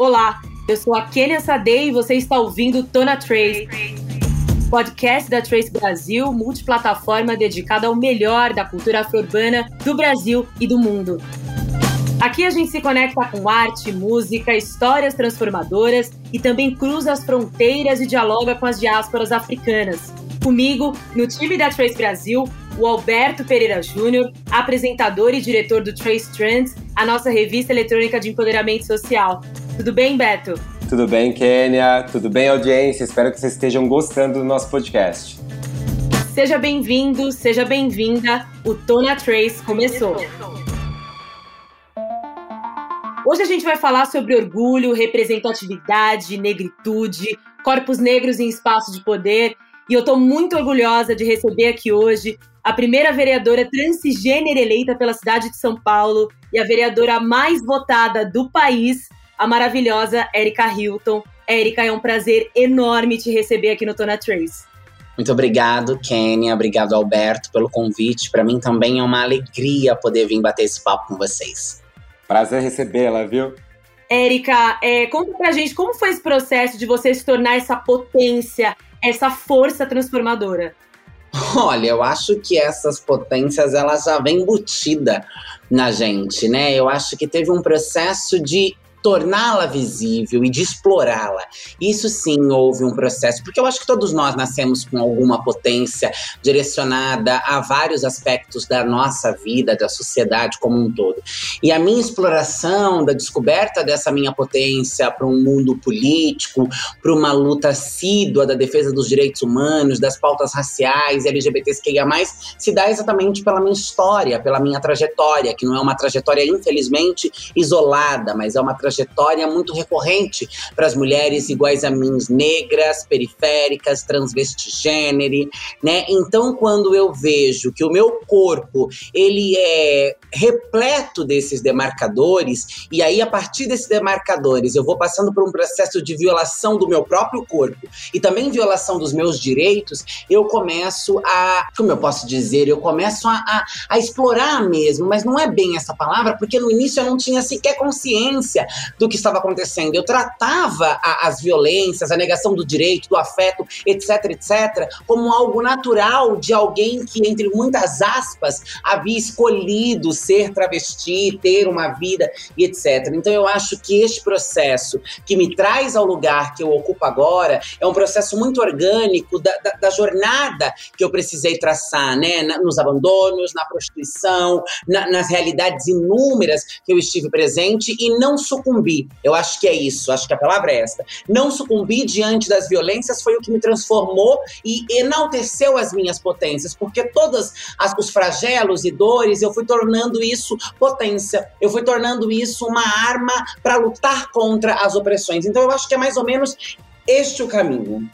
Olá, eu sou a Kenia Sadei e você está ouvindo Tona Trace, podcast da Trace Brasil, multiplataforma dedicada ao melhor da cultura afro-urbana do Brasil e do mundo. Aqui a gente se conecta com arte, música, histórias transformadoras e também cruza as fronteiras e dialoga com as diásporas africanas. Comigo, no time da Trace Brasil, o Alberto Pereira Júnior, apresentador e diretor do Trace Trends, a nossa revista eletrônica de empoderamento social. Tudo bem, Beto? Tudo bem, Kênia? Tudo bem, audiência? Espero que vocês estejam gostando do nosso podcast. Seja bem-vindo, seja bem-vinda. O Tona Trace começou. Hoje a gente vai falar sobre orgulho, representatividade, negritude, corpos negros em espaço de poder. E eu estou muito orgulhosa de receber aqui hoje a primeira vereadora transgênera eleita pela cidade de São Paulo e a vereadora mais votada do país, a maravilhosa Erika Hilton. Erika, é um prazer enorme te receber aqui no Tona Trace. Muito obrigado, Kênia. Obrigado, Alberto, pelo convite. Para mim também é uma alegria poder vir bater esse papo com vocês. Prazer recebê-la, viu? Érica, é, conta pra gente como foi esse processo de você se tornar essa potência, essa força transformadora. Olha, eu acho que essas potências elas já vêm embutida na gente, né? Eu acho que teve um processo de torná-la visível e de explorá-la. Isso sim houve um processo, porque eu acho que todos nós nascemos com alguma potência direcionada a vários aspectos da nossa vida, da sociedade como um todo. E a minha exploração da descoberta dessa minha potência para um mundo político, para uma luta assídua da defesa dos direitos humanos, das pautas raciais, LGBTQIA+, se dá exatamente pela minha história, pela minha trajetória, que não é uma trajetória infelizmente isolada, mas é uma trajetória trajetória muito recorrente para as mulheres iguais a mim, negras, periféricas, transvestigênero, né? Então, quando eu vejo que o meu corpo ele é repleto desses demarcadores e aí a partir desses demarcadores eu vou passando por um processo de violação do meu próprio corpo e também violação dos meus direitos, eu começo a, como eu posso dizer, eu começo a, a, a explorar mesmo, mas não é bem essa palavra, porque no início eu não tinha sequer consciência do que estava acontecendo. Eu tratava a, as violências, a negação do direito, do afeto, etc, etc, como algo natural de alguém que, entre muitas aspas, havia escolhido ser travesti, ter uma vida e etc. Então eu acho que este processo que me traz ao lugar que eu ocupo agora é um processo muito orgânico da, da, da jornada que eu precisei traçar, né? Na, nos abandonos, na prostituição, na, nas realidades inúmeras que eu estive presente e não sucumbir sucumbir. Eu acho que é isso, acho que a palavra é esta. Não sucumbir diante das violências foi o que me transformou e enalteceu as minhas potências, porque todos os flagelos e dores, eu fui tornando isso potência. Eu fui tornando isso uma arma para lutar contra as opressões. Então eu acho que é mais ou menos este o caminho.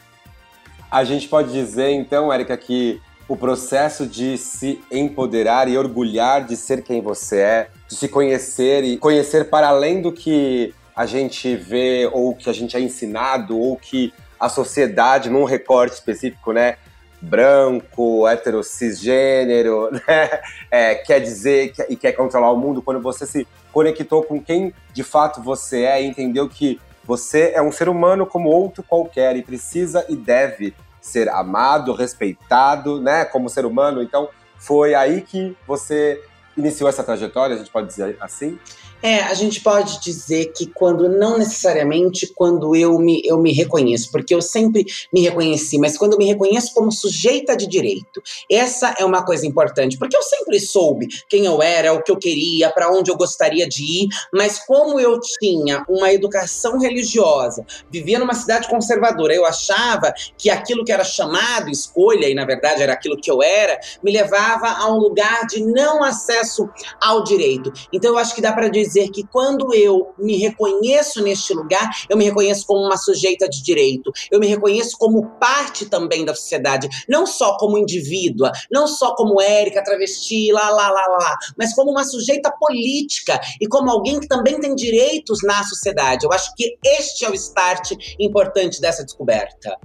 A gente pode dizer, então, Érica, que o processo de se empoderar e orgulhar de ser quem você é, de se conhecer e conhecer para além do que a gente vê ou que a gente é ensinado ou que a sociedade, num recorte específico, né, branco, hétero, cisgênero, né, é, quer dizer que, e quer controlar o mundo, quando você se conectou com quem de fato você é e entendeu que você é um ser humano como outro qualquer e precisa e deve ser amado, respeitado, né, como ser humano. Então, foi aí que você iniciou essa trajetória, a gente pode dizer assim? É, a gente pode dizer que quando, não necessariamente quando eu me, eu me reconheço, porque eu sempre me reconheci, mas quando eu me reconheço como sujeita de direito, essa é uma coisa importante, porque eu sempre soube quem eu era, o que eu queria, para onde eu gostaria de ir, mas como eu tinha uma educação religiosa, vivia numa cidade conservadora, eu achava que aquilo que era chamado escolha, e na verdade era aquilo que eu era, me levava a um lugar de não acesso ao direito. Então eu acho que dá para dizer dizer que quando eu me reconheço neste lugar, eu me reconheço como uma sujeita de direito, eu me reconheço como parte também da sociedade, não só como indivídua, não só como Érica, travesti, lá, lá, lá, lá, mas como uma sujeita política e como alguém que também tem direitos na sociedade. Eu acho que este é o start importante dessa descoberta.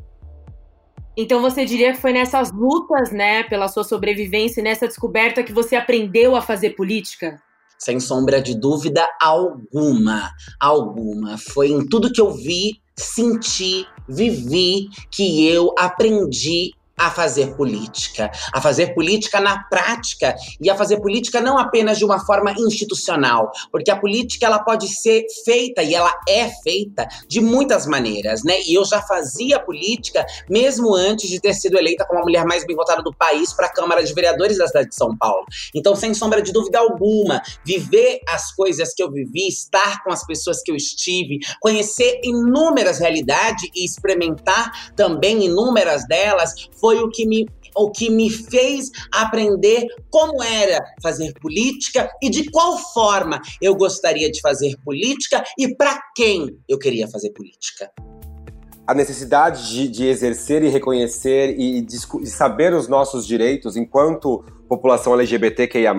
Então você diria que foi nessas lutas, né, pela sua sobrevivência nessa descoberta que você aprendeu a fazer política? Sem sombra de dúvida alguma, alguma. Foi em tudo que eu vi, senti, vivi que eu aprendi a fazer política, a fazer política na prática e a fazer política não apenas de uma forma institucional, porque a política ela pode ser feita e ela é feita de muitas maneiras, né? E eu já fazia política mesmo antes de ter sido eleita como a mulher mais bem votada do país para a Câmara de Vereadores da cidade de São Paulo. Então, sem sombra de dúvida alguma, viver as coisas que eu vivi, estar com as pessoas que eu estive, conhecer inúmeras realidades e experimentar também inúmeras delas foi foi o que me o que me fez aprender como era fazer política e de qual forma eu gostaria de fazer política e para quem eu queria fazer política. A necessidade de, de exercer e reconhecer e de, saber os nossos direitos enquanto população LGBTQIA,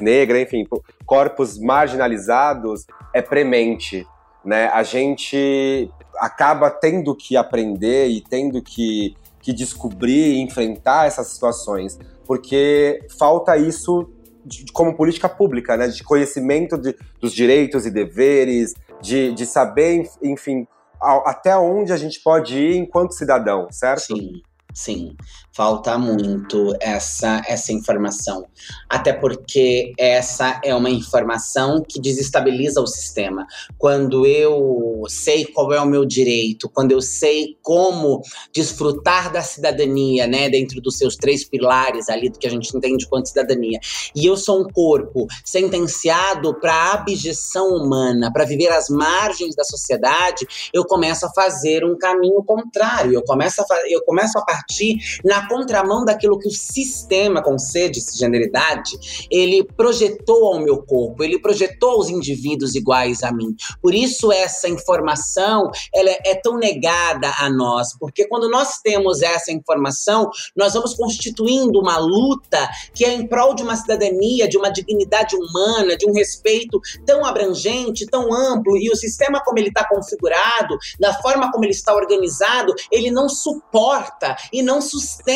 negra, enfim, corpos marginalizados, é premente. Né? A gente acaba tendo que aprender e tendo que que descobrir e enfrentar essas situações, porque falta isso de, como política pública, né? De conhecimento de, dos direitos e deveres, de, de saber, enfim, até onde a gente pode ir enquanto cidadão, certo? Sim. Sim, falta muito essa, essa informação. Até porque essa é uma informação que desestabiliza o sistema. Quando eu sei qual é o meu direito, quando eu sei como desfrutar da cidadania, né, dentro dos seus três pilares ali do que a gente entende quanto cidadania, e eu sou um corpo sentenciado para abjeção humana, para viver às margens da sociedade, eu começo a fazer um caminho contrário. Eu começo a, eu começo a partir na contramão daquilo que o sistema com sede cisgeneridade ele projetou ao meu corpo, ele projetou os indivíduos iguais a mim. Por isso essa informação ela é, é tão negada a nós, porque quando nós temos essa informação, nós vamos constituindo uma luta que é em prol de uma cidadania, de uma dignidade humana, de um respeito tão abrangente, tão amplo, e o sistema como ele está configurado, da forma como ele está organizado, ele não suporta e não sustenta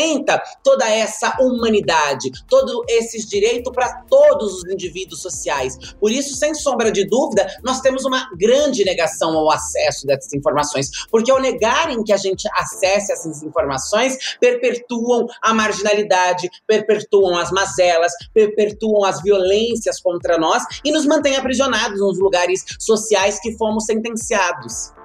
toda essa humanidade, todos esses direitos para todos os indivíduos sociais. Por isso, sem sombra de dúvida, nós temos uma grande negação ao acesso dessas informações, porque ao negarem que a gente acesse essas informações, perpetuam a marginalidade, perpetuam as mazelas, perpetuam as violências contra nós e nos mantêm aprisionados nos lugares sociais que fomos sentenciados.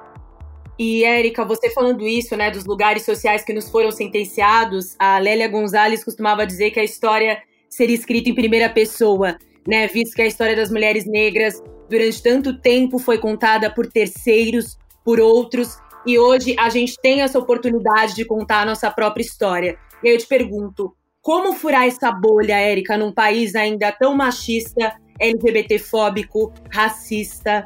E, Érica, você falando isso, né, dos lugares sociais que nos foram sentenciados, a Lélia Gonzalez costumava dizer que a história seria escrita em primeira pessoa, né, visto que a história das mulheres negras durante tanto tempo foi contada por terceiros, por outros, e hoje a gente tem essa oportunidade de contar a nossa própria história. E aí eu te pergunto, como furar essa bolha, Érica, num país ainda tão machista, LGBTfóbico, racista?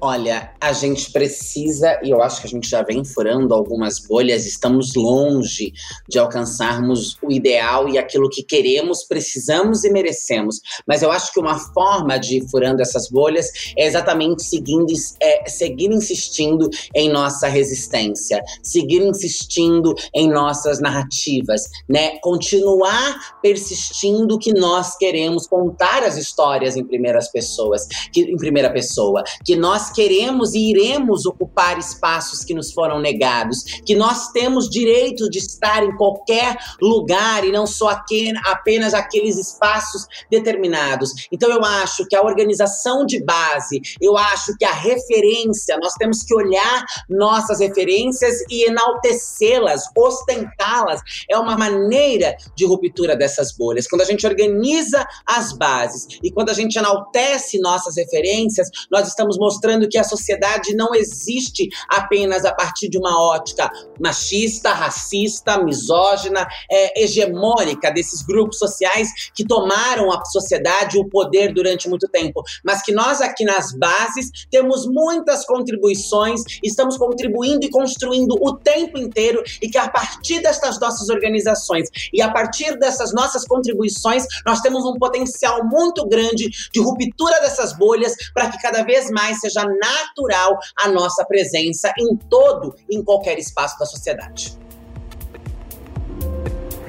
Olha, a gente precisa, e eu acho que a gente já vem furando algumas bolhas, estamos longe de alcançarmos o ideal e aquilo que queremos, precisamos e merecemos. Mas eu acho que uma forma de ir furando essas bolhas é exatamente seguindo, é, seguir insistindo em nossa resistência, seguir insistindo em nossas narrativas, né? Continuar persistindo que nós queremos contar as histórias em primeiras pessoas, que, em primeira pessoa, que nós queremos e iremos ocupar espaços que nos foram negados, que nós temos direito de estar em qualquer lugar e não só aquele, apenas aqueles espaços determinados. Então eu acho que a organização de base, eu acho que a referência, nós temos que olhar nossas referências e enaltecê-las, ostentá-las, é uma maneira de ruptura dessas bolhas. Quando a gente organiza as bases e quando a gente enaltece nossas referências, nós estamos mostrando mostrando que a sociedade não existe apenas a partir de uma ótica machista, racista, misógina, é, hegemônica desses grupos sociais que tomaram a sociedade, o poder durante muito tempo, mas que nós aqui nas bases temos muitas contribuições, estamos contribuindo e construindo o tempo inteiro e que a partir destas nossas organizações e a partir dessas nossas contribuições, nós temos um potencial muito grande de ruptura dessas bolhas para que cada vez mais seja natural a nossa presença em todo, em qualquer espaço da sociedade.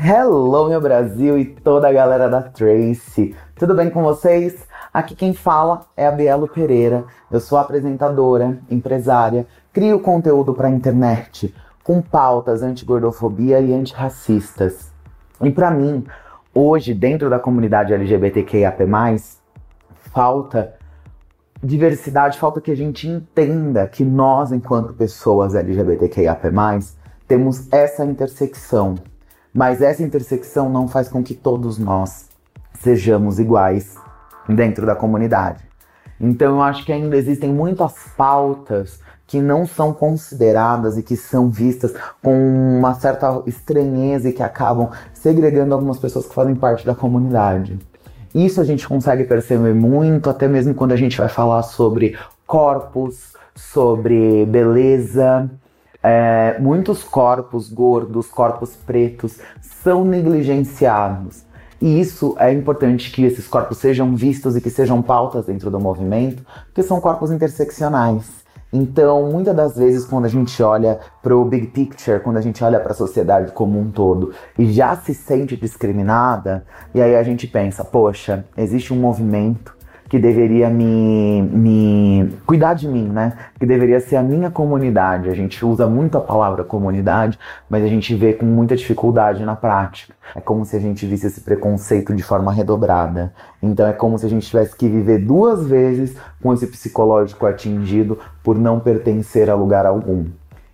Hello, meu Brasil e toda a galera da Trace. Tudo bem com vocês? Aqui quem fala é a Bielo Pereira. Eu sou apresentadora, empresária, crio conteúdo para a internet com pautas anti-gordofobia e antirracistas. E para mim, hoje, dentro da comunidade LGBTQIAP+, falta diversidade, falta que a gente entenda que nós, enquanto pessoas LGBTQIAP+, temos essa intersecção. Mas essa intersecção não faz com que todos nós sejamos iguais dentro da comunidade. Então eu acho que ainda existem muitas pautas que não são consideradas e que são vistas com uma certa estranheza e que acabam segregando algumas pessoas que fazem parte da comunidade. Isso a gente consegue perceber muito, até mesmo quando a gente vai falar sobre corpos, sobre beleza. É, muitos corpos gordos, corpos pretos, são negligenciados. E isso é importante que esses corpos sejam vistos e que sejam pautas dentro do movimento, porque são corpos interseccionais. Então, muitas das vezes, quando a gente olha para o big picture, quando a gente olha para a sociedade como um todo e já se sente discriminada, e aí a gente pensa: poxa, existe um movimento que deveria me, me cuidar de mim, né? Que deveria ser a minha comunidade. A gente usa muito a palavra comunidade, mas a gente vê com muita dificuldade na prática. É como se a gente visse esse preconceito de forma redobrada. Então é como se a gente tivesse que viver duas vezes com esse psicológico atingido por não pertencer a lugar algum.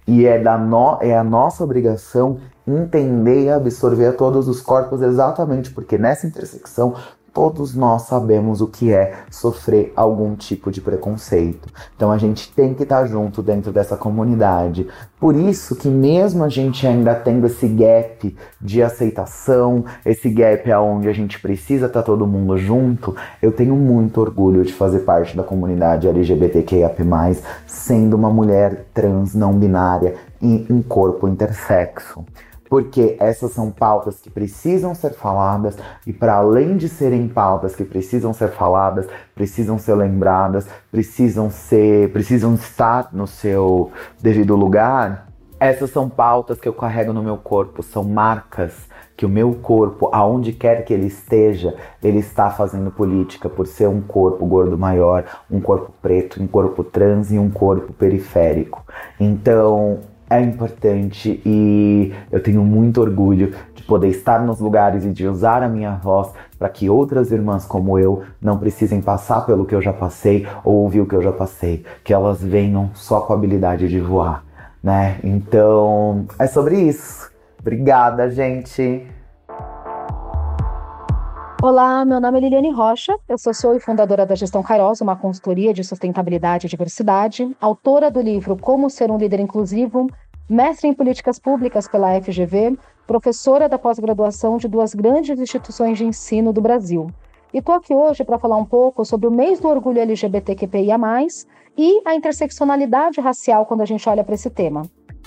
E é, da no, é a nossa obrigação entender e absorver todos os corpos exatamente porque nessa intersecção todos nós sabemos o que é sofrer algum tipo de preconceito. Então a gente tem que estar junto dentro dessa comunidade. Por isso que mesmo a gente ainda tendo esse gap de aceitação, esse gap aonde a gente precisa estar todo mundo junto, eu tenho muito orgulho de fazer parte da comunidade LGBTQIA+, sendo uma mulher trans não binária e um corpo intersexo porque essas são pautas que precisam ser faladas e para além de serem pautas que precisam ser faladas, precisam ser lembradas, precisam ser, precisam estar no seu devido lugar. Essas são pautas que eu carrego no meu corpo, são marcas que o meu corpo, aonde quer que ele esteja, ele está fazendo política por ser um corpo gordo maior, um corpo preto, um corpo trans e um corpo periférico. Então, é importante e eu tenho muito orgulho de poder estar nos lugares e de usar a minha voz para que outras irmãs como eu não precisem passar pelo que eu já passei ou ouvir o que eu já passei, que elas venham só com a habilidade de voar, né? Então, é sobre isso. Obrigada, gente. Olá, meu nome é Liliane Rocha, eu sou CEO e fundadora da Gestão Kairos, uma consultoria de sustentabilidade e diversidade, autora do livro Como Ser um Líder Inclusivo, mestre em Políticas Públicas pela FGV, professora da pós-graduação de duas grandes instituições de ensino do Brasil. E estou aqui hoje para falar um pouco sobre o mês do orgulho LGBTQIA+, e a interseccionalidade racial quando a gente olha para esse tema.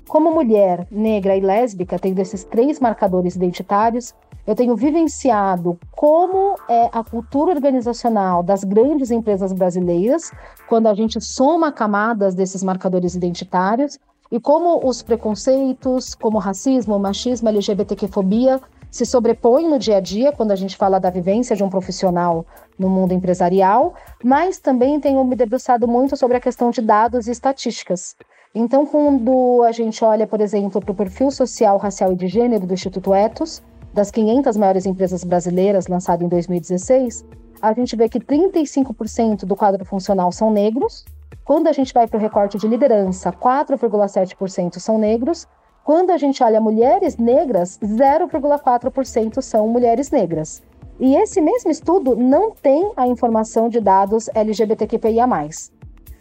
Como mulher, negra e lésbica, tendo esses três marcadores identitários, eu tenho vivenciado como é a cultura organizacional das grandes empresas brasileiras, quando a gente soma camadas desses marcadores identitários, e como os preconceitos, como racismo, machismo, LGBTQ-fobia se sobrepõem no dia a dia quando a gente fala da vivência de um profissional no mundo empresarial, mas também tenho me debruçado muito sobre a questão de dados e estatísticas. Então, quando a gente olha, por exemplo, para o perfil social, racial e de gênero do Instituto Etos, das 500 maiores empresas brasileiras lançado em 2016, a gente vê que 35% do quadro funcional são negros. Quando a gente vai para o recorte de liderança, 4,7% são negros. Quando a gente olha mulheres negras, 0,4% são mulheres negras. E esse mesmo estudo não tem a informação de dados LGBTQIA+.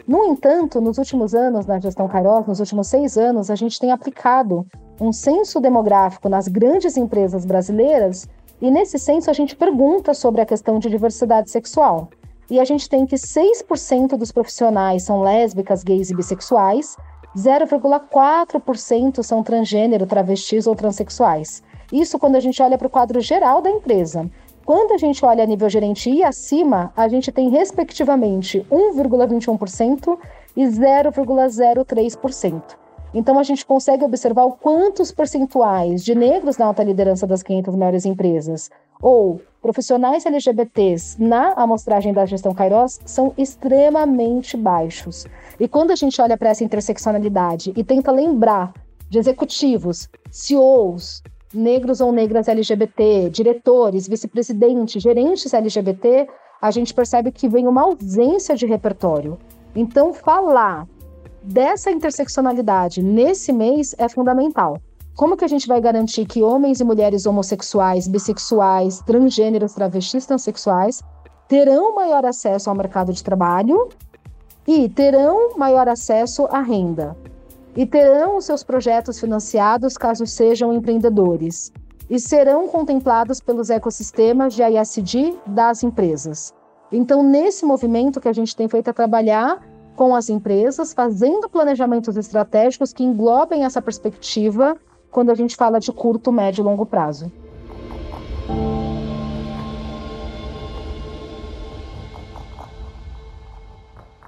No entanto, nos últimos anos, na gestão Kairos, nos últimos seis anos, a gente tem aplicado um censo demográfico nas grandes empresas brasileiras e nesse censo a gente pergunta sobre a questão de diversidade sexual. E a gente tem que 6% dos profissionais são lésbicas, gays e bissexuais, 0,4% são transgênero, travestis ou transexuais. Isso quando a gente olha para o quadro geral da empresa. Quando a gente olha a nível gerente e acima, a gente tem respectivamente 1,21% e 0,03%. Então a gente consegue observar o quantos percentuais de negros na alta liderança das 500 maiores empresas, ou profissionais LGBTs na amostragem da gestão Kairos são extremamente baixos. E quando a gente olha para essa interseccionalidade e tenta lembrar de executivos, CEOs, negros ou negras LGBT, diretores, vice-presidentes, gerentes LGBT, a gente percebe que vem uma ausência de repertório. Então, falar dessa interseccionalidade nesse mês é fundamental. Como que a gente vai garantir que homens e mulheres homossexuais, bissexuais, transgêneros, travestis, transexuais terão maior acesso ao mercado de trabalho e terão maior acesso à renda? E terão os seus projetos financiados caso sejam empreendedores? E serão contemplados pelos ecossistemas de ISD das empresas. Então, nesse movimento que a gente tem feito é trabalhar com as empresas, fazendo planejamentos estratégicos que englobem essa perspectiva quando a gente fala de curto, médio e longo prazo.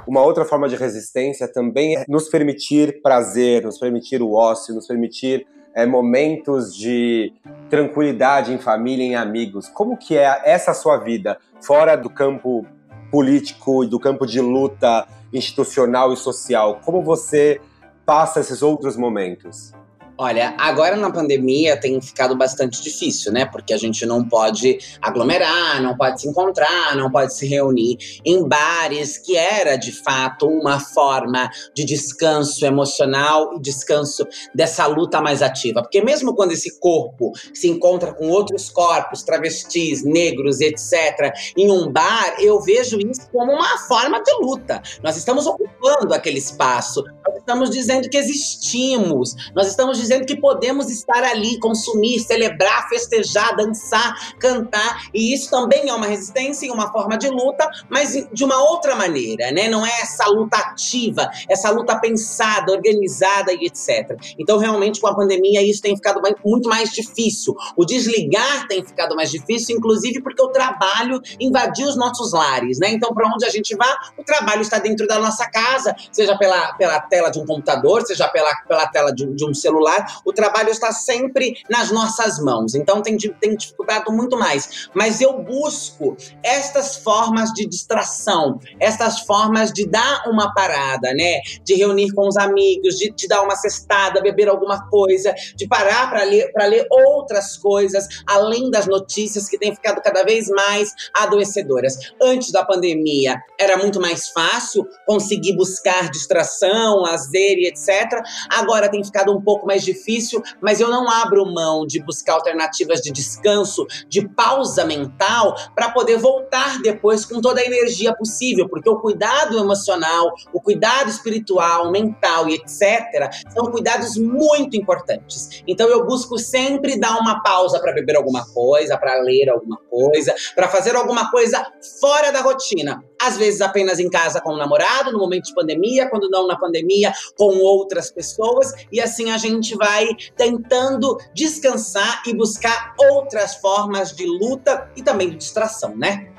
Uma outra forma de resistência também é nos permitir prazer, nos permitir o ócio, nos permitir é, momentos de tranquilidade em família, em amigos. Como que é essa sua vida fora do campo político e do campo de luta institucional e social? Como você passa esses outros momentos? Olha, agora na pandemia tem ficado bastante difícil, né? Porque a gente não pode aglomerar, não pode se encontrar, não pode se reunir em bares, que era de fato uma forma de descanso emocional e descanso dessa luta mais ativa. Porque mesmo quando esse corpo se encontra com outros corpos, travestis, negros, etc., em um bar, eu vejo isso como uma forma de luta. Nós estamos ocupando aquele espaço, estamos dizendo que existimos, nós estamos dizendo que podemos estar ali, consumir, celebrar, festejar, dançar, cantar, e isso também é uma resistência e uma forma de luta, mas de uma outra maneira, né? Não é essa luta ativa, essa luta pensada, organizada e etc. Então, realmente, com a pandemia, isso tem ficado muito mais difícil. O desligar tem ficado mais difícil, inclusive porque o trabalho invadiu os nossos lares, né? Então, para onde a gente vá, o trabalho está dentro da nossa casa, seja pela, pela tela de um computador, seja pela, pela tela de, de um celular o trabalho está sempre nas nossas mãos. Então tem, tem dificultado muito mais. Mas eu busco estas formas de distração, estas formas de dar uma parada, né? De reunir com os amigos, de, de dar uma cestada, beber alguma coisa, de parar para ler, ler outras coisas, além das notícias que têm ficado cada vez mais adoecedoras. Antes da pandemia, era muito mais fácil conseguir buscar distração, lazer e etc. Agora tem ficado um pouco mais difícil, mas eu não abro mão de buscar alternativas de descanso, de pausa mental, para poder voltar depois com toda a energia possível, porque o cuidado emocional, o cuidado espiritual, mental e etc., são cuidados muito importantes. Então eu busco sempre dar uma pausa para beber alguma coisa, para ler alguma coisa, para fazer alguma coisa fora da rotina. Às vezes apenas em casa com o namorado, no momento de pandemia, quando não na pandemia, com outras pessoas, e assim a gente vai tentando descansar e buscar outras formas de luta e também de distração, né?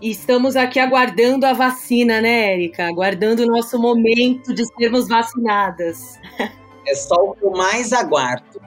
Estamos aqui aguardando a vacina, né, Érica? Aguardando o nosso momento de sermos vacinadas. É só o que eu mais aguardo.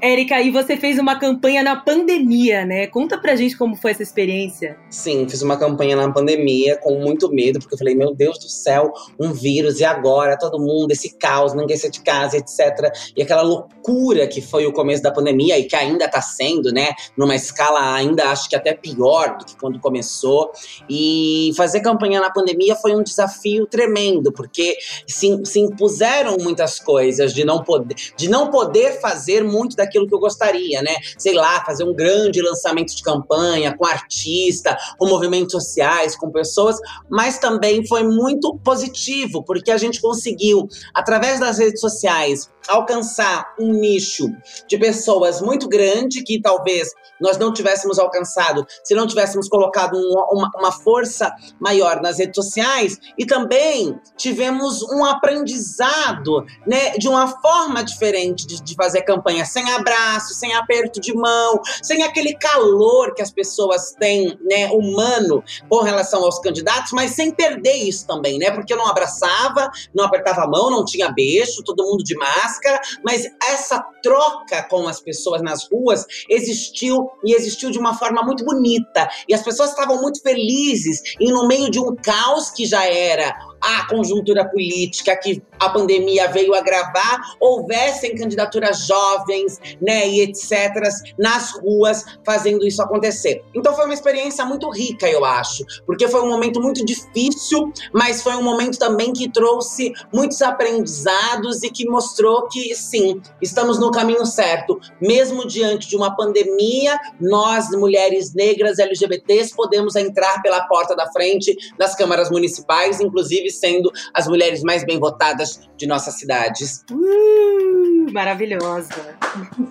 Érica, e você fez uma campanha na pandemia, né? Conta pra gente como foi essa experiência. Sim, fiz uma campanha na pandemia com muito medo, porque eu falei, meu Deus do céu, um vírus, e agora? Todo mundo, esse caos, ninguém sai de casa, etc. E aquela loucura que foi o começo da pandemia e que ainda tá sendo, né? Numa escala ainda acho que até pior do que quando começou. E fazer campanha na pandemia foi um desafio tremendo, porque se, se impuseram muitas coisas de não poder, de não poder fazer fazer muito daquilo que eu gostaria, né? Sei lá, fazer um grande lançamento de campanha com artista, com movimentos sociais, com pessoas, mas também foi muito positivo, porque a gente conseguiu, através das redes sociais, alcançar um nicho de pessoas muito grande que talvez nós não tivéssemos alcançado se não tivéssemos colocado um, uma, uma, força maior nas redes sociais e também tivemos um aprendizado né, de uma forma diferente de, de fazer campanha sem abraço, sem aperto de mão, sem aquele calor que as pessoas têm, né, humano, com relação aos candidatos, mas sem perder isso também, né? Porque eu não abraçava, não apertava a mão, não tinha beijo, todo mundo de máscara, mas essa troca com as pessoas nas ruas existiu e existiu de uma forma muito bonita. E as pessoas estavam muito felizes e no meio de um caos que já era a conjuntura política que a pandemia veio agravar, houvessem candidaturas jovens, né, e etc, nas ruas fazendo isso acontecer. Então foi uma experiência muito rica, eu acho, porque foi um momento muito difícil, mas foi um momento também que trouxe muitos aprendizados e que mostrou que sim, estamos no caminho certo. Mesmo diante de uma pandemia, nós, mulheres negras LGBTs, podemos entrar pela porta da frente das câmaras municipais, inclusive sendo as mulheres mais bem votadas de nossas cidades. Uh, maravilhosa.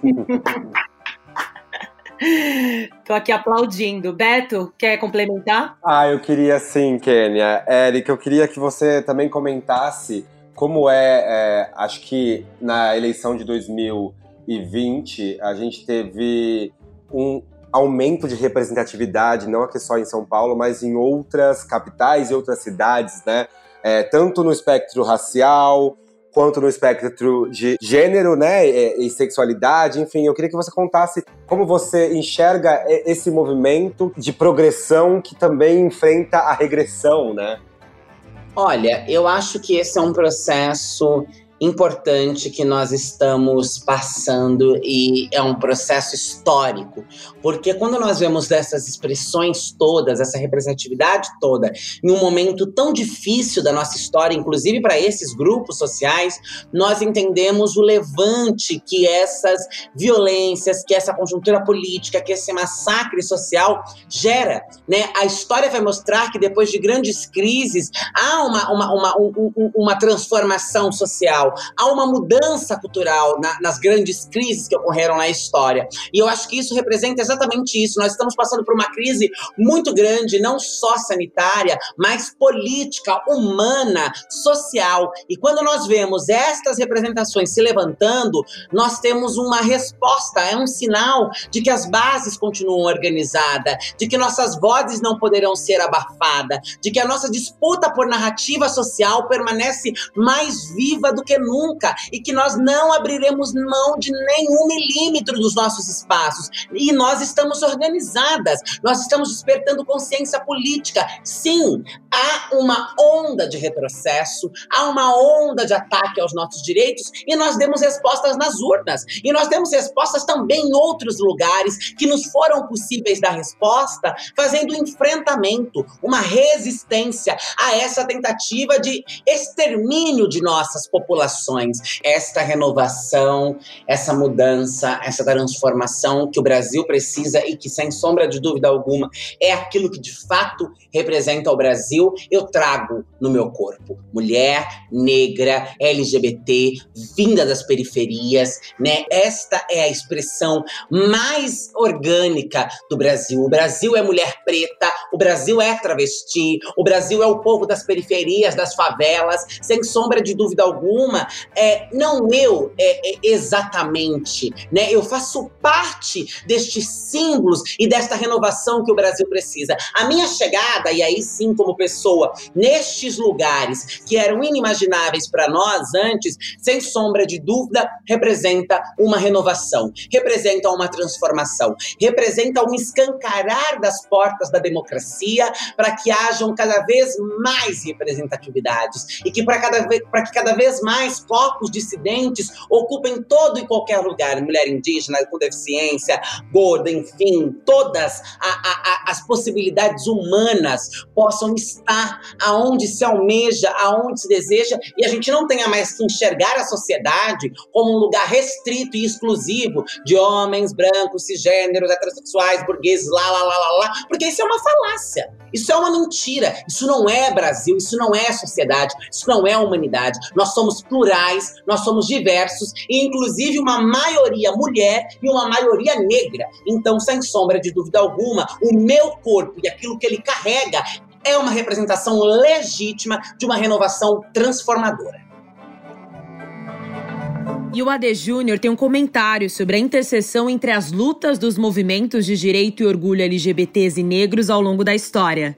Tô aqui aplaudindo. Beto, quer complementar? Ah, eu queria sim, Kênia. Érica, eu queria que você também comentasse como é, é, acho que na eleição de 2020 a gente teve um aumento de representatividade, não aqui só em São Paulo, mas em outras capitais e outras cidades, né? É, tanto no espectro racial quanto no espectro de gênero, né, e sexualidade, enfim, eu queria que você contasse como você enxerga esse movimento de progressão que também enfrenta a regressão, né? Olha, eu acho que esse é um processo importante que nós estamos passando e é um processo histórico, porque quando nós vemos essas expressões todas, essa representatividade toda, em um momento tão difícil da nossa história, inclusive para esses grupos sociais, nós entendemos o levante que essas violências, que essa conjuntura política, que esse massacre social gera, né? A história vai mostrar que depois de grandes crises há uma, uma, uma, uma, uma transformação social social, há uma mudança cultural na, nas grandes crises que ocorreram na história. E eu acho que isso representa exatamente isso. Nós estamos passando por uma crise muito grande, não só sanitária, mas política, humana, social. E quando nós vemos estas representações se levantando, nós temos uma resposta, é um sinal de que as bases continuam organizadas, de que nossas vozes não poderão ser abafadas, de que a nossa disputa por narrativa social permanece mais viva do que nunca e que nós não abriremos mão de nenhum milímetro dos nossos espaços. E nós estamos organizadas, nós estamos despertando consciência política. Sim, há uma onda de retrocesso, há uma onda de ataque aos nossos direitos e nós demos respostas nas urnas. E nós demos respostas também em outros lugares que nos foram possíveis dar resposta, fazendo um enfrentamento, uma resistência a essa tentativa de extermínio de nossas populações esta renovação, essa mudança, essa transformação que o Brasil precisa e que, sem sombra de dúvida alguma, é aquilo que de fato representa o Brasil, eu trago no meu corpo. Mulher, negra, LGBT, vinda das periferias, né? Esta é a expressão mais orgânica do Brasil. O Brasil é mulher preta, o Brasil é travesti, o Brasil é o povo das periferias, das favelas, sem sombra de dúvida alguma é, não eu é, é, exatamente, né? Eu faço parte destes símbolos e desta renovação que o Brasil precisa. A minha chegada, e aí sim como pessoa, nestes lugares que eram inimagináveis para nós antes, sem sombra de dúvida, representa uma renovação, representa uma transformação, representa um escancarar das portas da democracia para que hajam cada vez mais representatividades e que para que cada vez mais mais corpos dissidentes ocupem todo e qualquer lugar, mulher indígena com deficiência, gorda, enfim, todas a, a, as possibilidades humanas possam estar aonde se almeja, aonde se deseja, e a gente não tenha mais que enxergar a sociedade como um lugar restrito e exclusivo de homens brancos, cisgêneros, heterossexuais, burgueses, lá, lá, lá, lá, lá, porque isso é uma falácia, isso é uma mentira, isso não é Brasil, isso não é sociedade, isso não é humanidade. Nós somos plurais, nós somos diversos e inclusive uma maioria mulher e uma maioria negra. Então, sem sombra de dúvida alguma, o meu corpo e aquilo que ele carrega é uma representação legítima de uma renovação transformadora. E o AD Júnior tem um comentário sobre a interseção entre as lutas dos movimentos de direito e orgulho LGBTs e negros ao longo da história.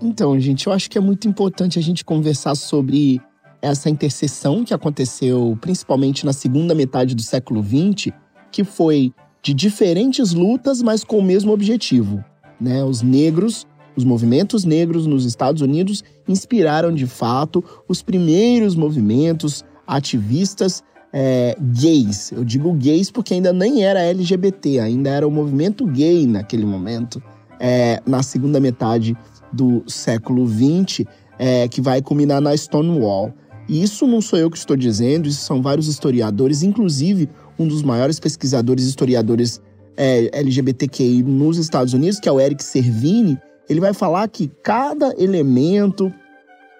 Então, gente, eu acho que é muito importante a gente conversar sobre essa interseção que aconteceu principalmente na segunda metade do século XX, que foi de diferentes lutas, mas com o mesmo objetivo. Né? Os negros, os movimentos negros nos Estados Unidos inspiraram de fato os primeiros movimentos ativistas é, gays. Eu digo gays porque ainda nem era LGBT, ainda era o movimento gay naquele momento, é, na segunda metade do século XX, é, que vai culminar na Stonewall. E isso não sou eu que estou dizendo, isso são vários historiadores, inclusive um dos maiores pesquisadores e historiadores é, LGBTQI nos Estados Unidos, que é o Eric Servini, ele vai falar que cada elemento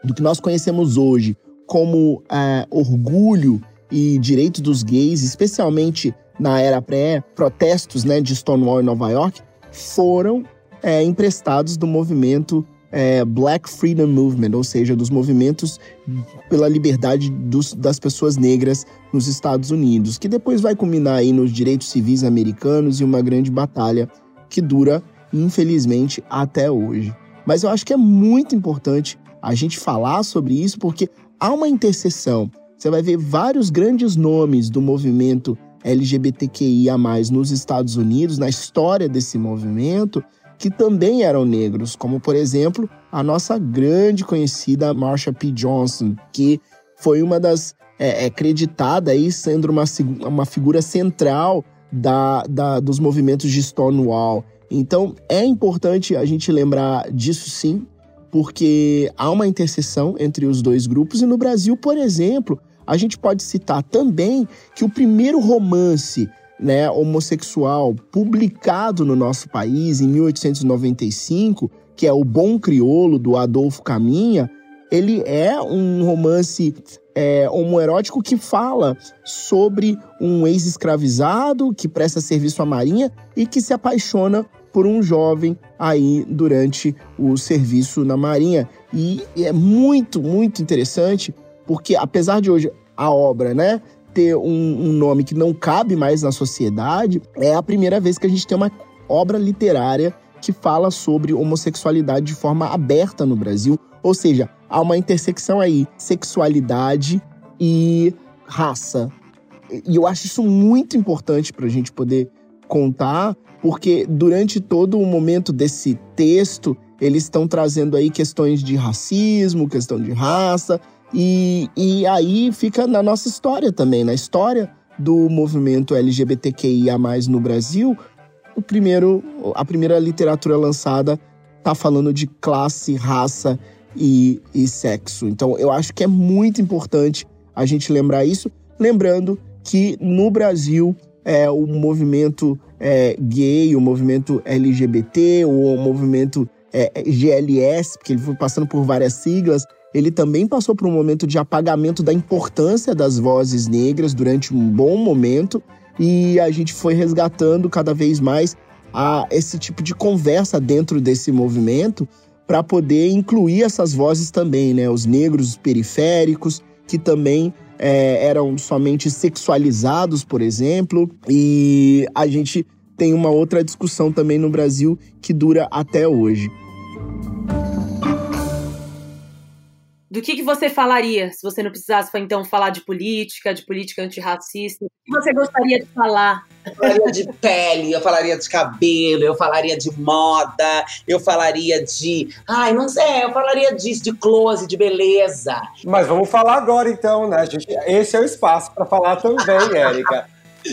do que nós conhecemos hoje como é, orgulho e direitos dos gays, especialmente na era pré-protestos né, de Stonewall em Nova York, foram é, emprestados do movimento é, Black Freedom Movement, ou seja, dos movimentos pela liberdade dos, das pessoas negras nos Estados Unidos, que depois vai culminar aí nos direitos civis americanos e uma grande batalha que dura, infelizmente, até hoje. Mas eu acho que é muito importante a gente falar sobre isso porque há uma interseção. Você vai ver vários grandes nomes do movimento LGBTQIA+, nos Estados Unidos, na história desse movimento, que também eram negros, como por exemplo a nossa grande conhecida Marsha P. Johnson, que foi uma das é, é creditada aí sendo uma, uma figura central da, da, dos movimentos de Stonewall. Então é importante a gente lembrar disso sim, porque há uma interseção entre os dois grupos e no Brasil, por exemplo, a gente pode citar também que o primeiro romance né, homossexual publicado no nosso país em 1895, que é O Bom Criolo, do Adolfo Caminha, ele é um romance é, homoerótico que fala sobre um ex-escravizado que presta serviço à marinha e que se apaixona por um jovem aí durante o serviço na marinha. E é muito, muito interessante, porque apesar de hoje a obra, né, ter um, um nome que não cabe mais na sociedade, é a primeira vez que a gente tem uma obra literária que fala sobre homossexualidade de forma aberta no Brasil. Ou seja, há uma intersecção aí, sexualidade e raça. E eu acho isso muito importante para a gente poder contar, porque durante todo o momento desse texto, eles estão trazendo aí questões de racismo, questão de raça, e, e aí fica na nossa história também, na história do movimento LGBTQIA+, no Brasil, o primeiro, a primeira literatura lançada tá falando de classe, raça e, e sexo. Então eu acho que é muito importante a gente lembrar isso, lembrando que no Brasil é, o movimento é, gay, o movimento LGBT, o movimento é, GLS, porque ele foi passando por várias siglas, ele também passou por um momento de apagamento da importância das vozes negras durante um bom momento e a gente foi resgatando cada vez mais a esse tipo de conversa dentro desse movimento para poder incluir essas vozes também, né? Os negros periféricos que também é, eram somente sexualizados, por exemplo, e a gente tem uma outra discussão também no Brasil que dura até hoje. Do que, que você falaria se você não precisasse, então, falar de política, de política antirracista? O que você gostaria de falar? Eu falaria de pele, eu falaria de cabelo, eu falaria de moda, eu falaria de. Ai, não sei, eu falaria disso, de close, de beleza. Mas vamos falar agora, então, né, gente? Esse é o espaço para falar também, Érica.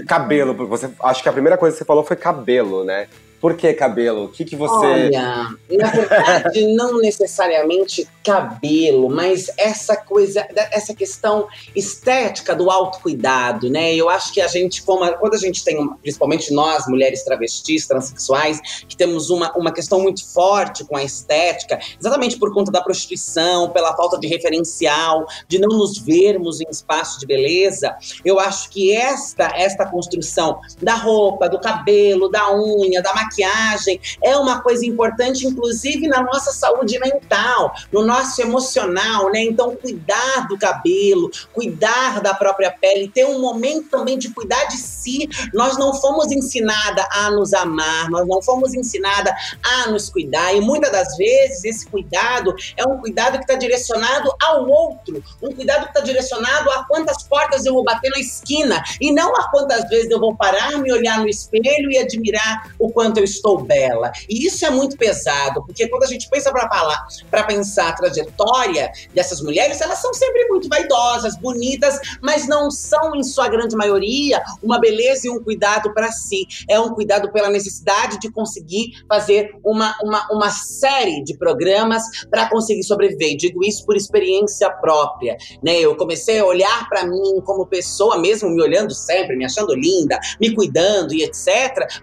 cabelo, porque você. Acho que a primeira coisa que você falou foi cabelo, né? Por que cabelo? O que, que você. Olha, na verdade, não necessariamente cabelo, mas essa coisa, essa questão estética do autocuidado, né? Eu acho que a gente, como, quando a gente tem, principalmente nós, mulheres travestis, transexuais, que temos uma, uma questão muito forte com a estética, exatamente por conta da prostituição, pela falta de referencial, de não nos vermos em espaço de beleza, eu acho que esta, esta construção da roupa, do cabelo, da unha, da maquiagem, maquiagem é uma coisa importante, inclusive na nossa saúde mental, no nosso emocional, né? Então, cuidar do cabelo, cuidar da própria pele, ter um momento também de cuidar de si. Nós não fomos ensinada a nos amar, nós não fomos ensinada a nos cuidar. E muitas das vezes esse cuidado é um cuidado que está direcionado ao outro, um cuidado que está direcionado a quantas portas eu vou bater na esquina e não a quantas vezes eu vou parar, me olhar no espelho e admirar o quanto eu estou bela. E isso é muito pesado, porque quando a gente pensa para falar, para pensar a trajetória dessas mulheres, elas são sempre muito vaidosas, bonitas, mas não são, em sua grande maioria, uma beleza e um cuidado para si. É um cuidado pela necessidade de conseguir fazer uma, uma, uma série de programas para conseguir sobreviver. Digo isso por experiência própria. Né? Eu comecei a olhar para mim como pessoa, mesmo me olhando sempre, me achando linda, me cuidando e etc.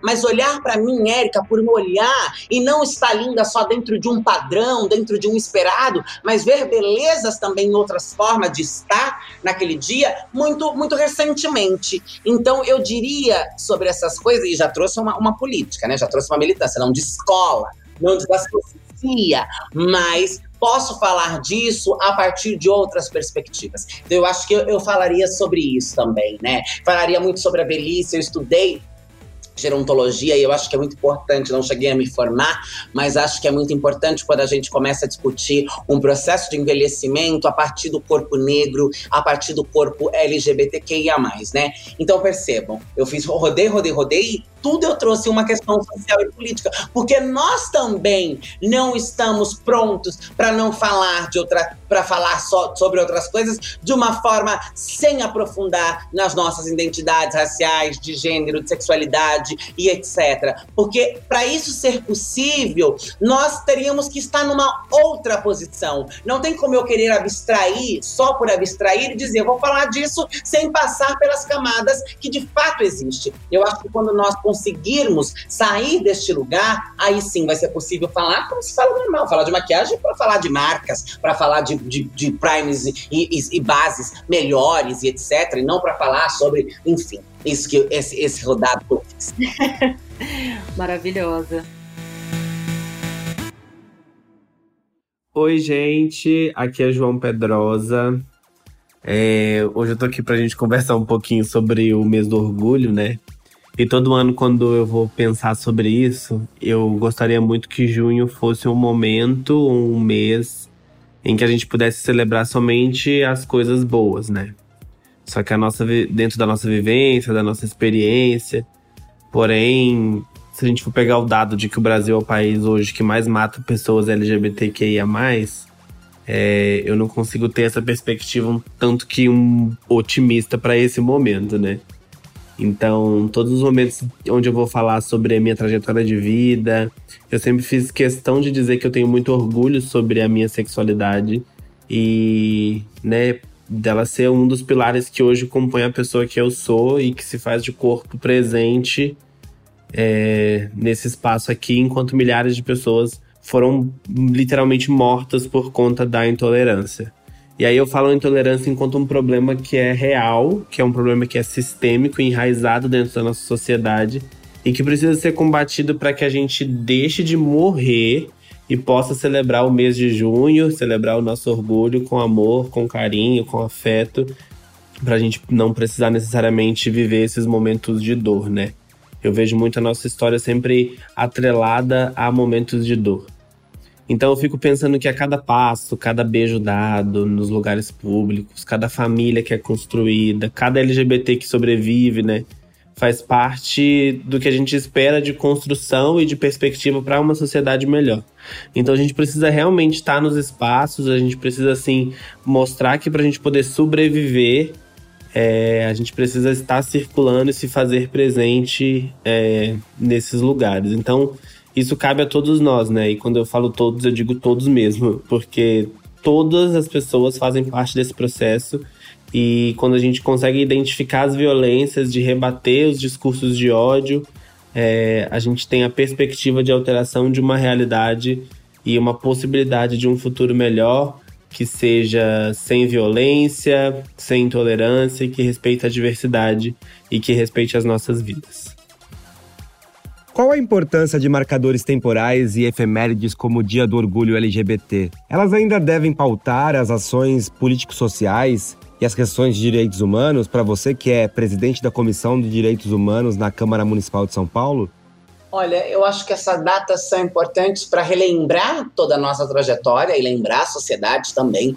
Mas olhar para mim, Por me olhar e não estar linda só dentro de um padrão, dentro de um esperado, mas ver belezas também em outras formas de estar naquele dia, muito, muito recentemente. Então, eu diria sobre essas coisas, e já trouxe uma, uma política, né? Já trouxe uma militância, não de escola, não de filosofia, mas posso falar disso a partir de outras perspectivas. Então, eu acho que eu, eu falaria sobre isso também, né? Falaria muito sobre a velhice, eu estudei gerontologia e eu acho que é muito importante, não cheguei a me formar, mas acho que é muito importante quando a gente começa a discutir um processo de envelhecimento a partir do corpo negro, a partir do corpo LGBTQIA+, né? Então percebam, eu fiz rodei, rodei, rodei tudo eu trouxe uma questão social e política, porque nós também não estamos prontos para não falar de outra, para falar só sobre outras coisas de uma forma sem aprofundar nas nossas identidades raciais, de gênero, de sexualidade e etc. Porque para isso ser possível, nós teríamos que estar numa outra posição. Não tem como eu querer abstrair só por abstrair e dizer, vou falar disso sem passar pelas camadas que de fato existe. Eu acho que quando nós conseguirmos sair deste lugar, aí sim vai ser possível falar como se fala normal, falar de maquiagem para falar de marcas, para falar de, de, de primes e, e, e, bases melhores e etc. E não para falar sobre, enfim, isso que esse, esse rodado que eu fiz. Maravilhosa. Oi, gente, aqui é João Pedrosa. É, hoje eu tô aqui pra gente conversar um pouquinho sobre o mês do orgulho, né? E todo ano, quando eu vou pensar sobre isso, eu gostaria muito que junho fosse um momento, um mês, em que a gente pudesse celebrar somente as coisas boas, né? Só que a nossa, dentro da nossa vivência, da nossa experiência. Porém, se a gente for pegar o dado de que o Brasil é o país hoje que mais mata pessoas LGBTQIA, é, eu não consigo ter essa perspectiva um tanto que um otimista para esse momento, né? Então, todos os momentos onde eu vou falar sobre a minha trajetória de vida, eu sempre fiz questão de dizer que eu tenho muito orgulho sobre a minha sexualidade e, né, dela ser um dos pilares que hoje compõe a pessoa que eu sou e que se faz de corpo presente é, nesse espaço aqui, enquanto milhares de pessoas foram literalmente mortas por conta da intolerância. E aí eu falo intolerância enquanto um problema que é real, que é um problema que é sistêmico, enraizado dentro da nossa sociedade e que precisa ser combatido para que a gente deixe de morrer e possa celebrar o mês de junho, celebrar o nosso orgulho com amor, com carinho, com afeto, para a gente não precisar necessariamente viver esses momentos de dor, né? Eu vejo muito a nossa história sempre atrelada a momentos de dor. Então eu fico pensando que a cada passo, cada beijo dado nos lugares públicos, cada família que é construída, cada LGBT que sobrevive, né? Faz parte do que a gente espera de construção e de perspectiva para uma sociedade melhor. Então a gente precisa realmente estar nos espaços, a gente precisa assim mostrar que para a gente poder sobreviver, é, a gente precisa estar circulando e se fazer presente é, nesses lugares. Então isso cabe a todos nós, né? E quando eu falo todos, eu digo todos mesmo, porque todas as pessoas fazem parte desse processo. E quando a gente consegue identificar as violências, de rebater os discursos de ódio, é, a gente tem a perspectiva de alteração de uma realidade e uma possibilidade de um futuro melhor que seja sem violência, sem intolerância, que respeite a diversidade e que respeite as nossas vidas. Qual a importância de marcadores temporais e efemérides como o Dia do Orgulho LGBT? Elas ainda devem pautar as ações político-sociais e as questões de direitos humanos para você que é presidente da Comissão de Direitos Humanos na Câmara Municipal de São Paulo? Olha, eu acho que essas datas são importantes para relembrar toda a nossa trajetória e lembrar a sociedade também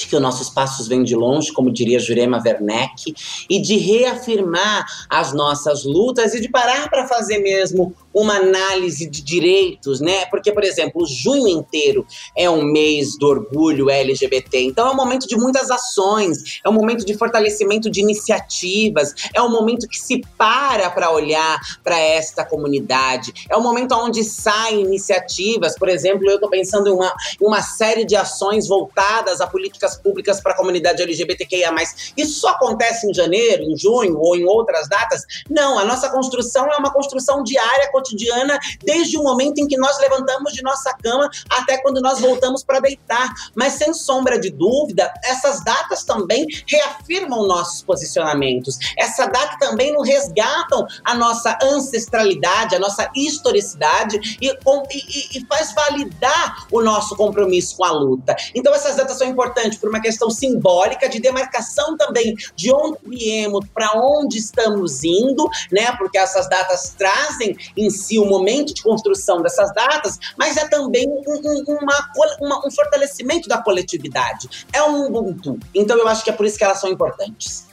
de que o nossos passos vêm de longe, como diria Jurema Werneck, e de reafirmar as nossas lutas e de parar para fazer mesmo uma análise de direitos, né? Porque, por exemplo, junho inteiro é um mês do orgulho LGBT, então é um momento de muitas ações, é um momento de fortalecimento de iniciativas, é um momento que se para para olhar para esta comunidade, é um momento onde saem iniciativas, por exemplo, eu estou pensando em uma, uma série de ações voltadas a políticas públicas para a comunidade LGBTQIA+. Isso só acontece em janeiro, em junho ou em outras datas? Não, a nossa construção é uma construção diária, cotidiana, cotidiana, desde o momento em que nós levantamos de nossa cama até quando nós voltamos para deitar. Mas sem sombra de dúvida, essas datas também reafirmam nossos posicionamentos. Essa data também nos resgatam a nossa ancestralidade, a nossa historicidade e, e, e faz validar o nosso compromisso com a luta. Então essas datas são importantes por uma questão simbólica de demarcação também de onde viemos, para onde estamos indo, né? Porque essas datas trazem em si o momento de construção dessas datas, mas é também um, um, uma, uma, um fortalecimento da coletividade. É um Ubuntu. Então eu acho que é por isso que elas são importantes.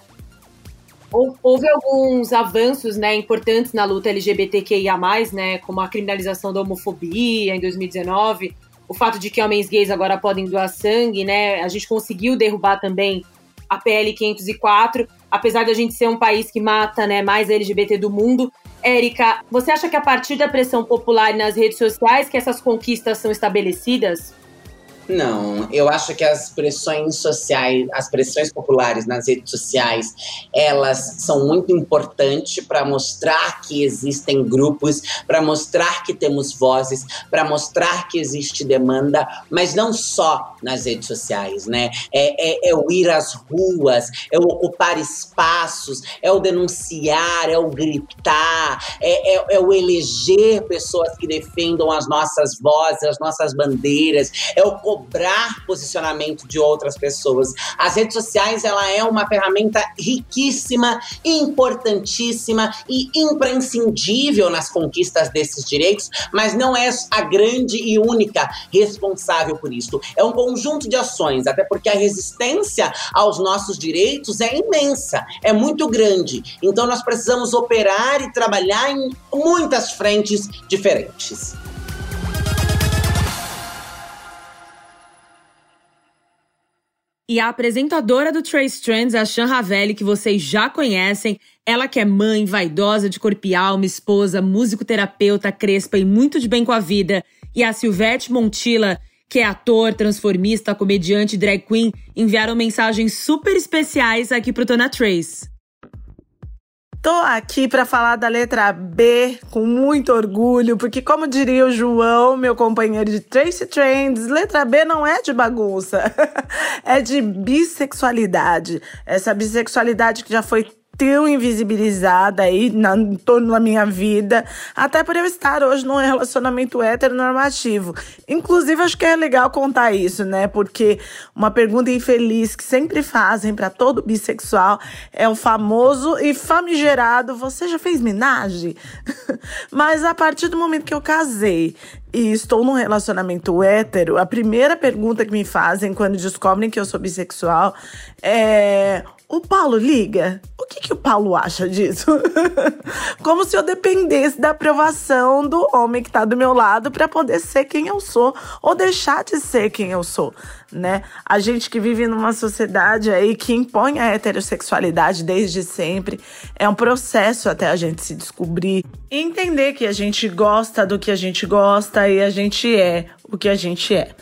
Houve alguns avanços né, importantes na luta LGBTQIA, né, como a criminalização da homofobia em 2019, o fato de que homens gays agora podem doar sangue, né? A gente conseguiu derrubar também a PL 504, apesar de a gente ser um país que mata né, mais LGBT do mundo, Érica, você acha que a partir da pressão popular nas redes sociais que essas conquistas são estabelecidas? Não, eu acho que as pressões sociais, as pressões populares nas redes sociais, elas são muito importantes para mostrar que existem grupos, para mostrar que temos vozes, para mostrar que existe demanda, mas não só nas redes sociais, né? É, é, é o ir às ruas, é o ocupar espaços, é o denunciar, é o gritar, é, é, é o eleger pessoas que defendam as nossas vozes, as nossas bandeiras, é o cobrar posicionamento de outras pessoas. As redes sociais, ela é uma ferramenta riquíssima, importantíssima e imprescindível nas conquistas desses direitos, mas não é a grande e única responsável por isso. É um conjunto de ações, até porque a resistência aos nossos direitos é imensa, é muito grande. Então nós precisamos operar e trabalhar em muitas frentes diferentes. E a apresentadora do Trace Trends, a Shan Ravelli, que vocês já conhecem, ela que é mãe, vaidosa de corpo e alma, esposa, músico-terapeuta, crespa e muito de bem com a vida. E a Silvete Montilla, que é ator, transformista, comediante, drag queen, enviaram mensagens super especiais aqui pro Tona Trace. Tô aqui para falar da letra B com muito orgulho, porque como diria o João, meu companheiro de Tracy Trends, letra B não é de bagunça, é de bissexualidade. Essa bissexualidade que já foi tão invisibilizada aí na, em torno da minha vida, até por eu estar hoje num relacionamento heteronormativo. Inclusive, acho que é legal contar isso, né? Porque uma pergunta infeliz que sempre fazem para todo bissexual é o famoso e famigerado: você já fez minagem? Mas a partir do momento que eu casei e estou num relacionamento hétero, a primeira pergunta que me fazem quando descobrem que eu sou bissexual é: o Paulo liga? O que, que o Paulo acha disso? Como se eu dependesse da aprovação do homem que tá do meu lado para poder ser quem eu sou ou deixar de ser quem eu sou, né? A gente que vive numa sociedade aí que impõe a heterossexualidade desde sempre, é um processo até a gente se descobrir e entender que a gente gosta do que a gente gosta e a gente é o que a gente é.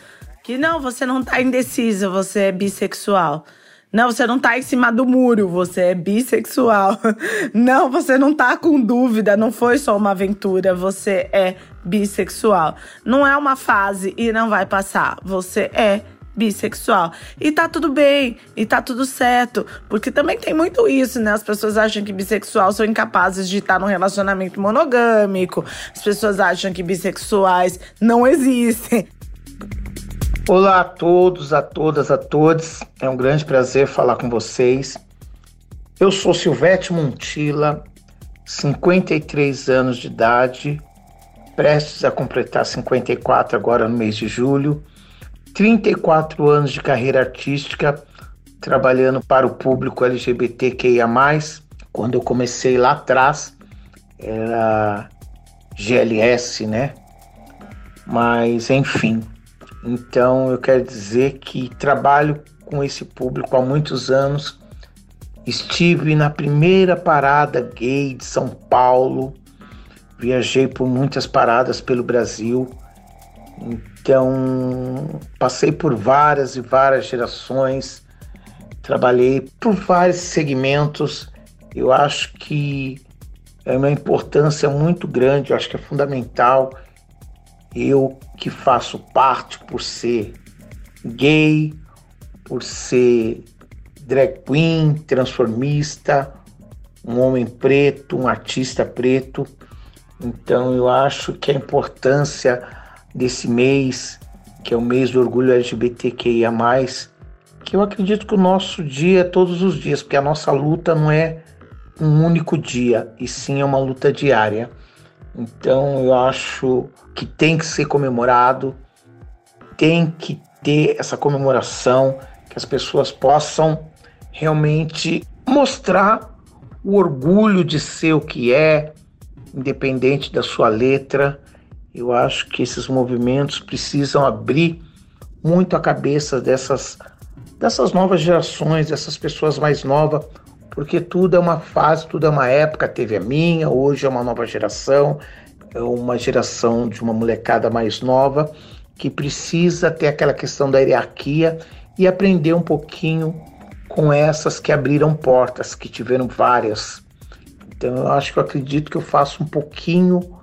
Que não, você não tá indecisa, você é bissexual. Não, você não tá em cima do muro, você é bissexual. Não, você não tá com dúvida, não foi só uma aventura, você é bissexual. Não é uma fase e não vai passar, você é bissexual. E tá tudo bem, e tá tudo certo. Porque também tem muito isso, né? As pessoas acham que bissexual são incapazes de estar num relacionamento monogâmico. As pessoas acham que bissexuais não existem. Olá a todos, a todas, a todos. É um grande prazer falar com vocês. Eu sou Silvete Montila, 53 anos de idade, prestes a completar 54 agora no mês de julho. 34 anos de carreira artística, trabalhando para o público LGBTQIA. Quando eu comecei lá atrás, era GLS, né? Mas, enfim. Então, eu quero dizer que trabalho com esse público há muitos anos. Estive na primeira parada gay de São Paulo. Viajei por muitas paradas pelo Brasil. Então, passei por várias e várias gerações, trabalhei por vários segmentos. Eu acho que é uma importância muito grande, eu acho que é fundamental. Eu que faço parte por ser gay, por ser drag queen, transformista, um homem preto, um artista preto. Então eu acho que a importância desse mês, que é o mês do orgulho LGBTQIA, que eu acredito que o nosso dia é todos os dias, porque a nossa luta não é um único dia, e sim é uma luta diária. Então eu acho que tem que ser comemorado, tem que ter essa comemoração, que as pessoas possam realmente mostrar o orgulho de ser o que é, independente da sua letra, eu acho que esses movimentos precisam abrir muito a cabeça dessas, dessas novas gerações, dessas pessoas mais novas, porque tudo é uma fase, tudo é uma época. Teve a minha, hoje é uma nova geração, é uma geração de uma molecada mais nova que precisa ter aquela questão da hierarquia e aprender um pouquinho com essas que abriram portas, que tiveram várias. Então eu acho que eu acredito que eu faço um pouquinho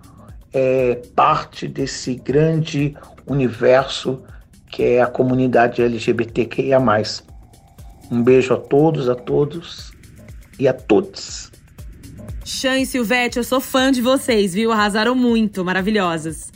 é parte desse grande universo que é a comunidade LGBTQIA. Um beijo a todos, a todos e a todos. Chan e Silvete, eu sou fã de vocês, viu? Arrasaram muito, maravilhosas.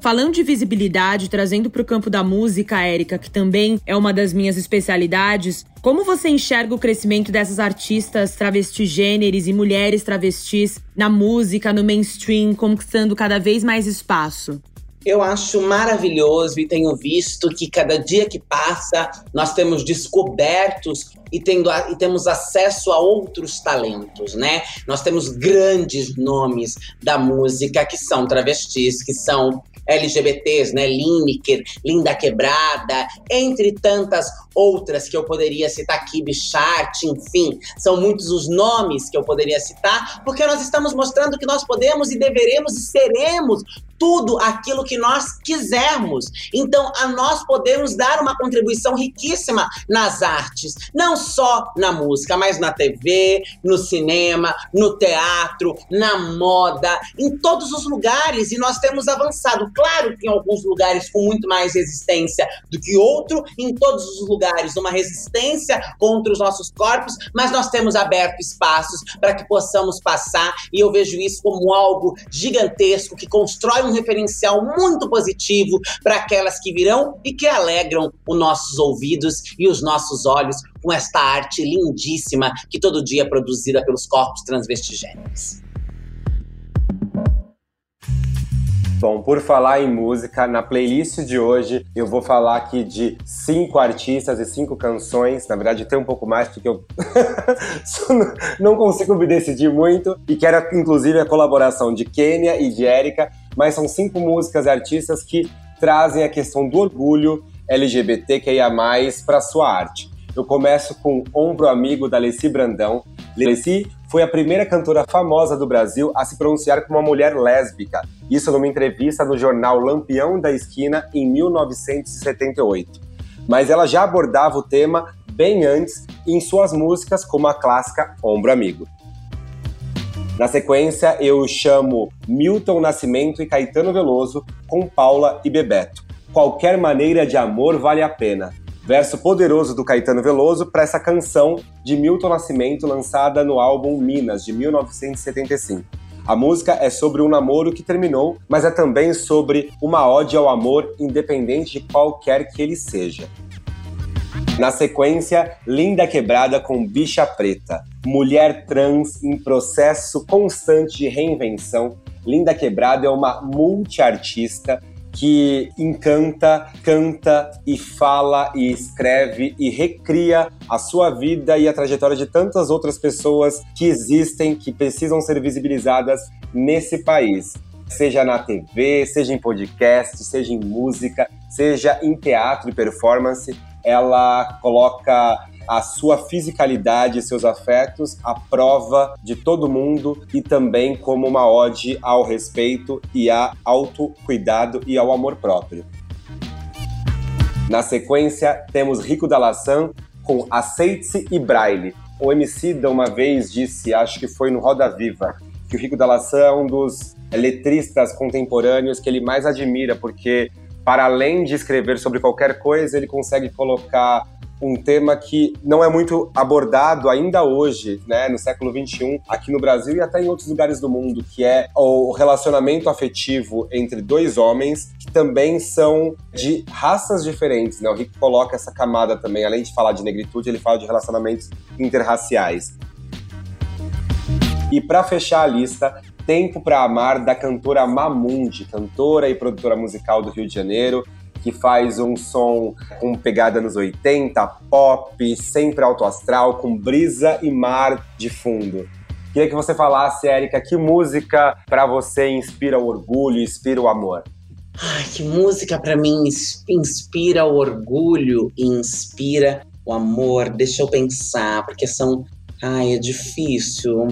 Falando de visibilidade, trazendo para o campo da música, Érica, que também é uma das minhas especialidades, como você enxerga o crescimento dessas artistas travestigêneres e mulheres travestis na música, no mainstream, conquistando cada vez mais espaço? Eu acho maravilhoso e tenho visto que cada dia que passa nós temos descobertos e, tendo a, e temos acesso a outros talentos, né? Nós temos grandes nomes da música que são travestis, que são LGBTs, né? Lineker, Linda Quebrada, entre tantas outras que eu poderia citar aqui, Bichart, enfim, são muitos os nomes que eu poderia citar, porque nós estamos mostrando que nós podemos e deveremos e seremos tudo aquilo que nós quisermos. Então, a nós podemos dar uma contribuição riquíssima nas artes, não só na música, mas na TV, no cinema, no teatro, na moda, em todos os lugares. E nós temos avançado. Claro que em alguns lugares com muito mais resistência do que outro, em todos os lugares uma resistência contra os nossos corpos, mas nós temos aberto espaços para que possamos passar. E eu vejo isso como algo gigantesco que constrói um referencial muito positivo para aquelas que virão e que alegram os nossos ouvidos e os nossos olhos com esta arte lindíssima que todo dia é produzida pelos corpos transvestigêneros. Bom, por falar em música, na playlist de hoje eu vou falar aqui de cinco artistas e cinco canções. Na verdade, tem um pouco mais, porque eu não consigo me decidir muito. E quero, inclusive, a colaboração de Kênia e de Érica, mas são cinco músicas e artistas que trazem a questão do orgulho LGBTQIA+, para sua arte. Eu começo com Ombro Amigo, da Leci Brandão. Leci foi a primeira cantora famosa do Brasil a se pronunciar como uma mulher lésbica. Isso numa entrevista no jornal Lampião da Esquina em 1978. Mas ela já abordava o tema bem antes em suas músicas, como a clássica Ombro Amigo. Na sequência, eu chamo Milton Nascimento e Caetano Veloso com Paula e Bebeto. Qualquer maneira de amor vale a pena. verso poderoso do Caetano Veloso para essa canção de Milton Nascimento lançada no álbum Minas, de 1975. A música é sobre um namoro que terminou, mas é também sobre uma ode ao amor, independente de qualquer que ele seja. Na sequência, Linda Quebrada com Bicha Preta. Mulher trans em processo constante de reinvenção. Linda Quebrada é uma multiartista que encanta, canta e fala e escreve e recria a sua vida e a trajetória de tantas outras pessoas que existem, que precisam ser visibilizadas nesse país. Seja na TV, seja em podcast, seja em música, seja em teatro e performance, ela coloca a sua fisicalidade e seus afetos à prova de todo mundo e também como uma ode ao respeito e a autocuidado e ao amor próprio. Na sequência, temos Rico da Laçã com Aceite-se e Braille. O MC da uma vez disse, acho que foi no Roda Viva, que o Rico da Laçã é um dos letristas contemporâneos que ele mais admira, porque para além de escrever sobre qualquer coisa, ele consegue colocar um tema que não é muito abordado ainda hoje, né, no século XXI, aqui no Brasil e até em outros lugares do mundo, que é o relacionamento afetivo entre dois homens que também são de raças diferentes. Né? O Rick coloca essa camada também, além de falar de negritude, ele fala de relacionamentos interraciais. E para fechar a lista, Tempo para Amar da cantora Mamundi, cantora e produtora musical do Rio de Janeiro, que faz um som com pegada nos 80, pop, sempre alto astral, com brisa e mar de fundo. Queria que você falasse, Érica, que música para você inspira o orgulho, inspira o amor? Ai, que música para mim inspira o orgulho e inspira o amor? Deixa eu pensar, porque são. Ai, é difícil.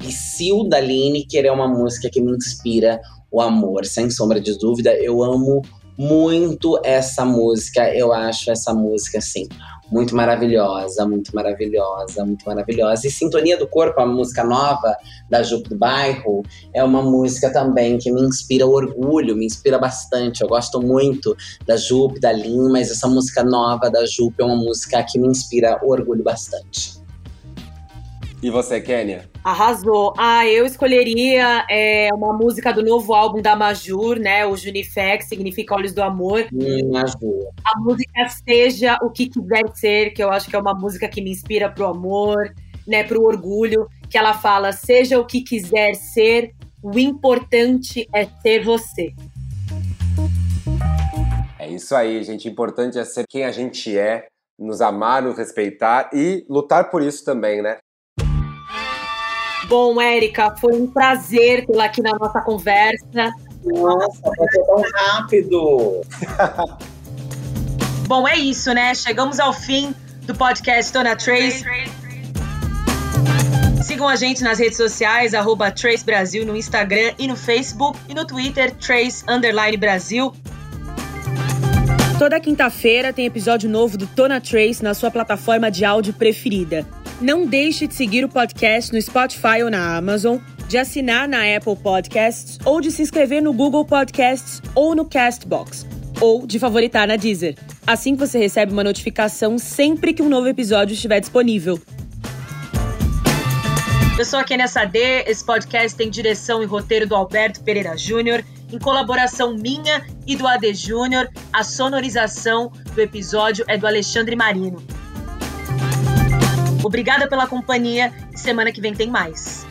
Psyu da Lineker é uma música que me inspira o amor, sem sombra de dúvida. Eu amo muito essa música. Eu acho essa música, assim, muito maravilhosa, muito maravilhosa, muito maravilhosa. E Sintonia do Corpo, a música nova da Jupe do Bairro, é uma música também que me inspira orgulho, me inspira bastante. Eu gosto muito da Jupe, da Lin, mas essa música nova da Jupe é uma música que me inspira orgulho bastante. E você, Kênia? Arrasou. Ah, eu escolheria é, uma música do novo álbum da Majur, né? O Junifex, significa Olhos do Amor. Hum. A música Seja o que quiser ser, que eu acho que é uma música que me inspira pro amor, né? Pro orgulho, que ela fala: seja o que quiser ser, o importante é ser você. É isso aí, gente. O importante é ser quem a gente é, nos amar, nos respeitar e lutar por isso também, né? Bom, Érica, foi um prazer tê-la aqui na nossa conversa. Nossa, passou tão rápido! Bom, é isso, né? Chegamos ao fim do podcast Dona Trace. Sigam a gente nas redes sociais, arroba Trace Brasil no Instagram e no Facebook e no Twitter, Trace Underline Brasil. Toda quinta-feira tem episódio novo do Tona Trace na sua plataforma de áudio preferida. Não deixe de seguir o podcast no Spotify ou na Amazon, de assinar na Apple Podcasts ou de se inscrever no Google Podcasts ou no Castbox, ou de favoritar na Deezer. Assim você recebe uma notificação sempre que um novo episódio estiver disponível. Eu sou a Kenia Sade, esse podcast tem direção e roteiro do Alberto Pereira Júnior, em colaboração minha e do AD Júnior. A sonorização do episódio é do Alexandre Marino. Obrigada pela companhia semana que vem tem mais.